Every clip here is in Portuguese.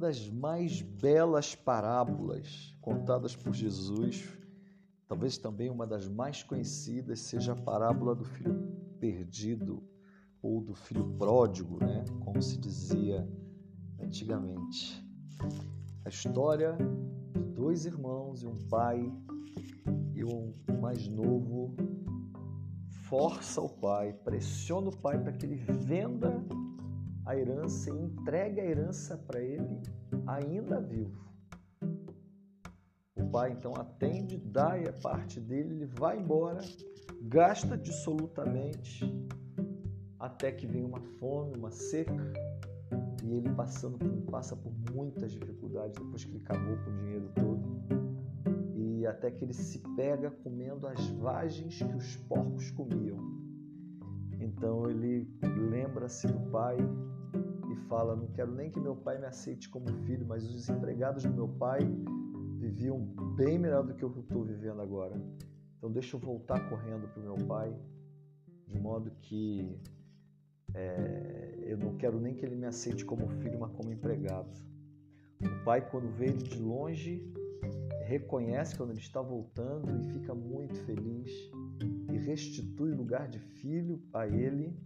das mais belas parábolas contadas por Jesus, talvez também uma das mais conhecidas, seja a parábola do filho perdido ou do filho pródigo, né? como se dizia antigamente. A história de dois irmãos e um pai e o mais novo força o pai, pressiona o pai para que ele venda a herança e entregue a herança para ele ainda vivo. O pai então atende, dá a parte dele, ele vai embora, gasta dissolutamente até que vem uma fome, uma seca e ele passando passa por muitas dificuldades depois que ele acabou com o dinheiro todo e até que ele se pega comendo as vagens que os porcos comiam. Então ele lembra-se do pai e fala: Não quero nem que meu pai me aceite como filho, mas os empregados do meu pai viviam bem melhor do que eu estou vivendo agora. Então deixa eu voltar correndo para o meu pai, de modo que é, eu não quero nem que ele me aceite como filho, mas como empregado. O pai, quando ele de longe, reconhece quando ele está voltando e fica muito feliz e restitui o lugar de filho a ele.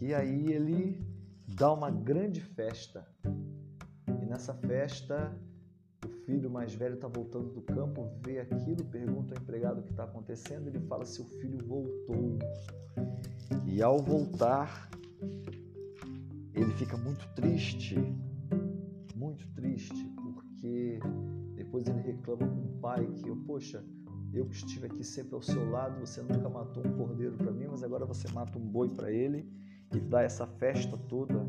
E aí ele dá uma grande festa. E nessa festa, o filho mais velho está voltando do campo, vê aquilo, pergunta ao empregado o que está acontecendo, ele fala: Seu filho voltou. E ao voltar, ele fica muito triste, depois ele reclama com o pai que, eu, poxa, eu que estive aqui sempre ao seu lado, você nunca matou um cordeiro para mim, mas agora você mata um boi para ele e dá essa festa toda.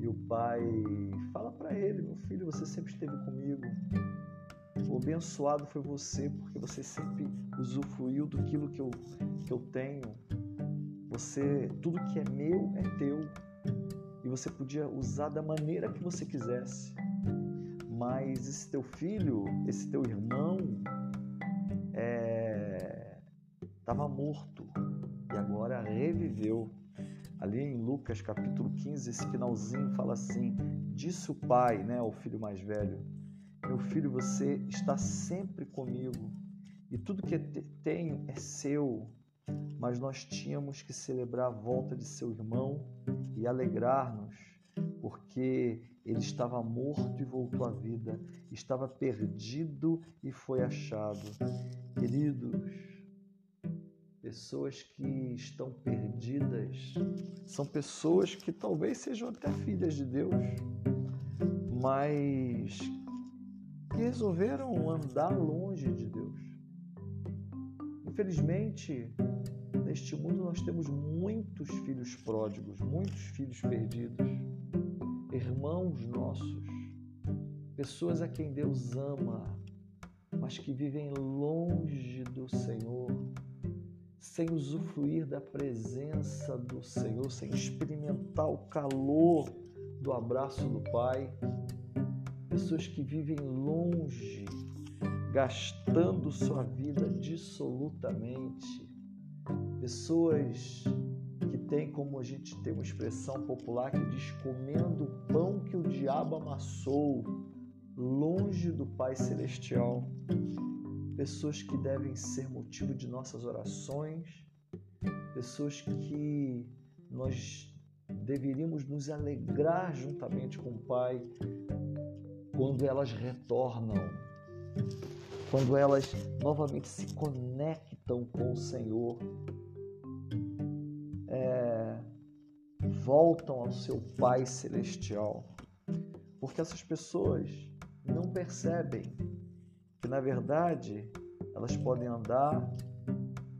E o pai fala para ele: Meu filho, você sempre esteve comigo. O abençoado foi você, porque você sempre usufruiu do que eu, que eu tenho. Você, tudo que é meu é teu. E você podia usar da maneira que você quisesse. Mas esse teu filho, esse teu irmão, estava é... morto e agora reviveu. Ali em Lucas capítulo 15, esse finalzinho fala assim: Disse o pai, né, ao filho mais velho: Meu filho, você está sempre comigo e tudo que tenho é seu. Mas nós tínhamos que celebrar a volta de seu irmão e alegrar-nos, porque ele estava morto e voltou à vida, estava perdido e foi achado. Queridos, Pessoas que estão perdidas são pessoas que talvez sejam até filhas de Deus, mas que resolveram andar longe de Deus. Infelizmente, neste mundo nós temos muitos filhos pródigos, muitos filhos perdidos, irmãos nossos, pessoas a quem Deus ama, mas que vivem longe do Senhor sem usufruir da presença do Senhor, sem experimentar o calor do abraço do Pai. Pessoas que vivem longe, gastando sua vida dissolutamente. Pessoas que têm, como a gente tem uma expressão popular que diz, comendo o pão que o diabo amassou, longe do Pai Celestial. Pessoas que devem ser motivo de nossas orações, pessoas que nós deveríamos nos alegrar juntamente com o Pai quando elas retornam, quando elas novamente se conectam com o Senhor, é, voltam ao seu Pai Celestial, porque essas pessoas não percebem que na verdade elas podem andar,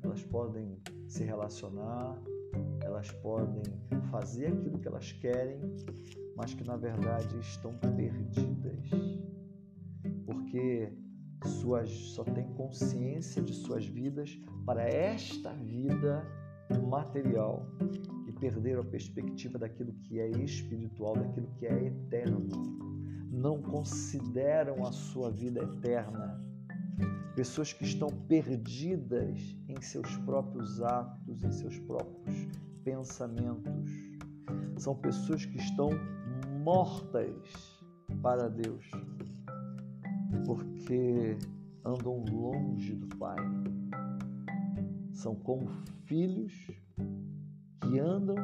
elas podem se relacionar, elas podem fazer aquilo que elas querem, mas que na verdade estão perdidas, porque suas só têm consciência de suas vidas para esta vida material e perderam a perspectiva daquilo que é espiritual, daquilo que é eterno não consideram a sua vida eterna. Pessoas que estão perdidas em seus próprios atos, em seus próprios pensamentos. São pessoas que estão mortas para Deus, porque andam longe do Pai. São como filhos que andam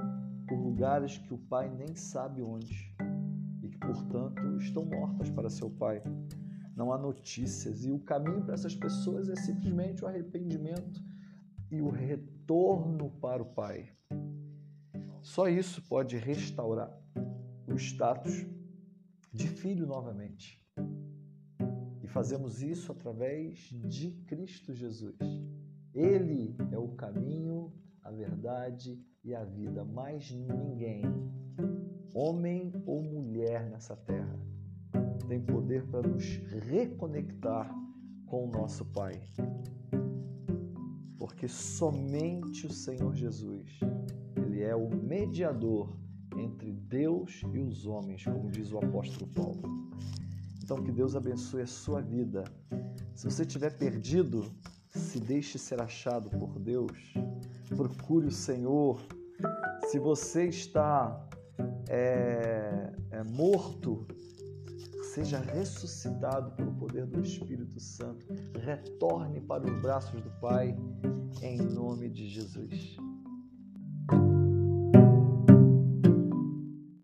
por lugares que o Pai nem sabe onde e que, portanto, estão mortas para seu Pai. Não há notícias e o caminho para essas pessoas é simplesmente o arrependimento e o retorno para o Pai. Só isso pode restaurar o status de filho novamente. E fazemos isso através de Cristo Jesus. Ele é o caminho, a verdade e a vida. Mais ninguém, homem ou mulher nessa terra, tem poder para nos reconectar com o nosso Pai. Porque somente o Senhor Jesus, ele é o mediador entre Deus e os homens, como diz o apóstolo Paulo. Então, que Deus abençoe a sua vida. Se você estiver perdido, se deixe ser achado por Deus. Procure o Senhor. Se você está é, é, morto, seja ressuscitado pelo poder do Espírito Santo. Retorne para os braços do Pai, em nome de Jesus.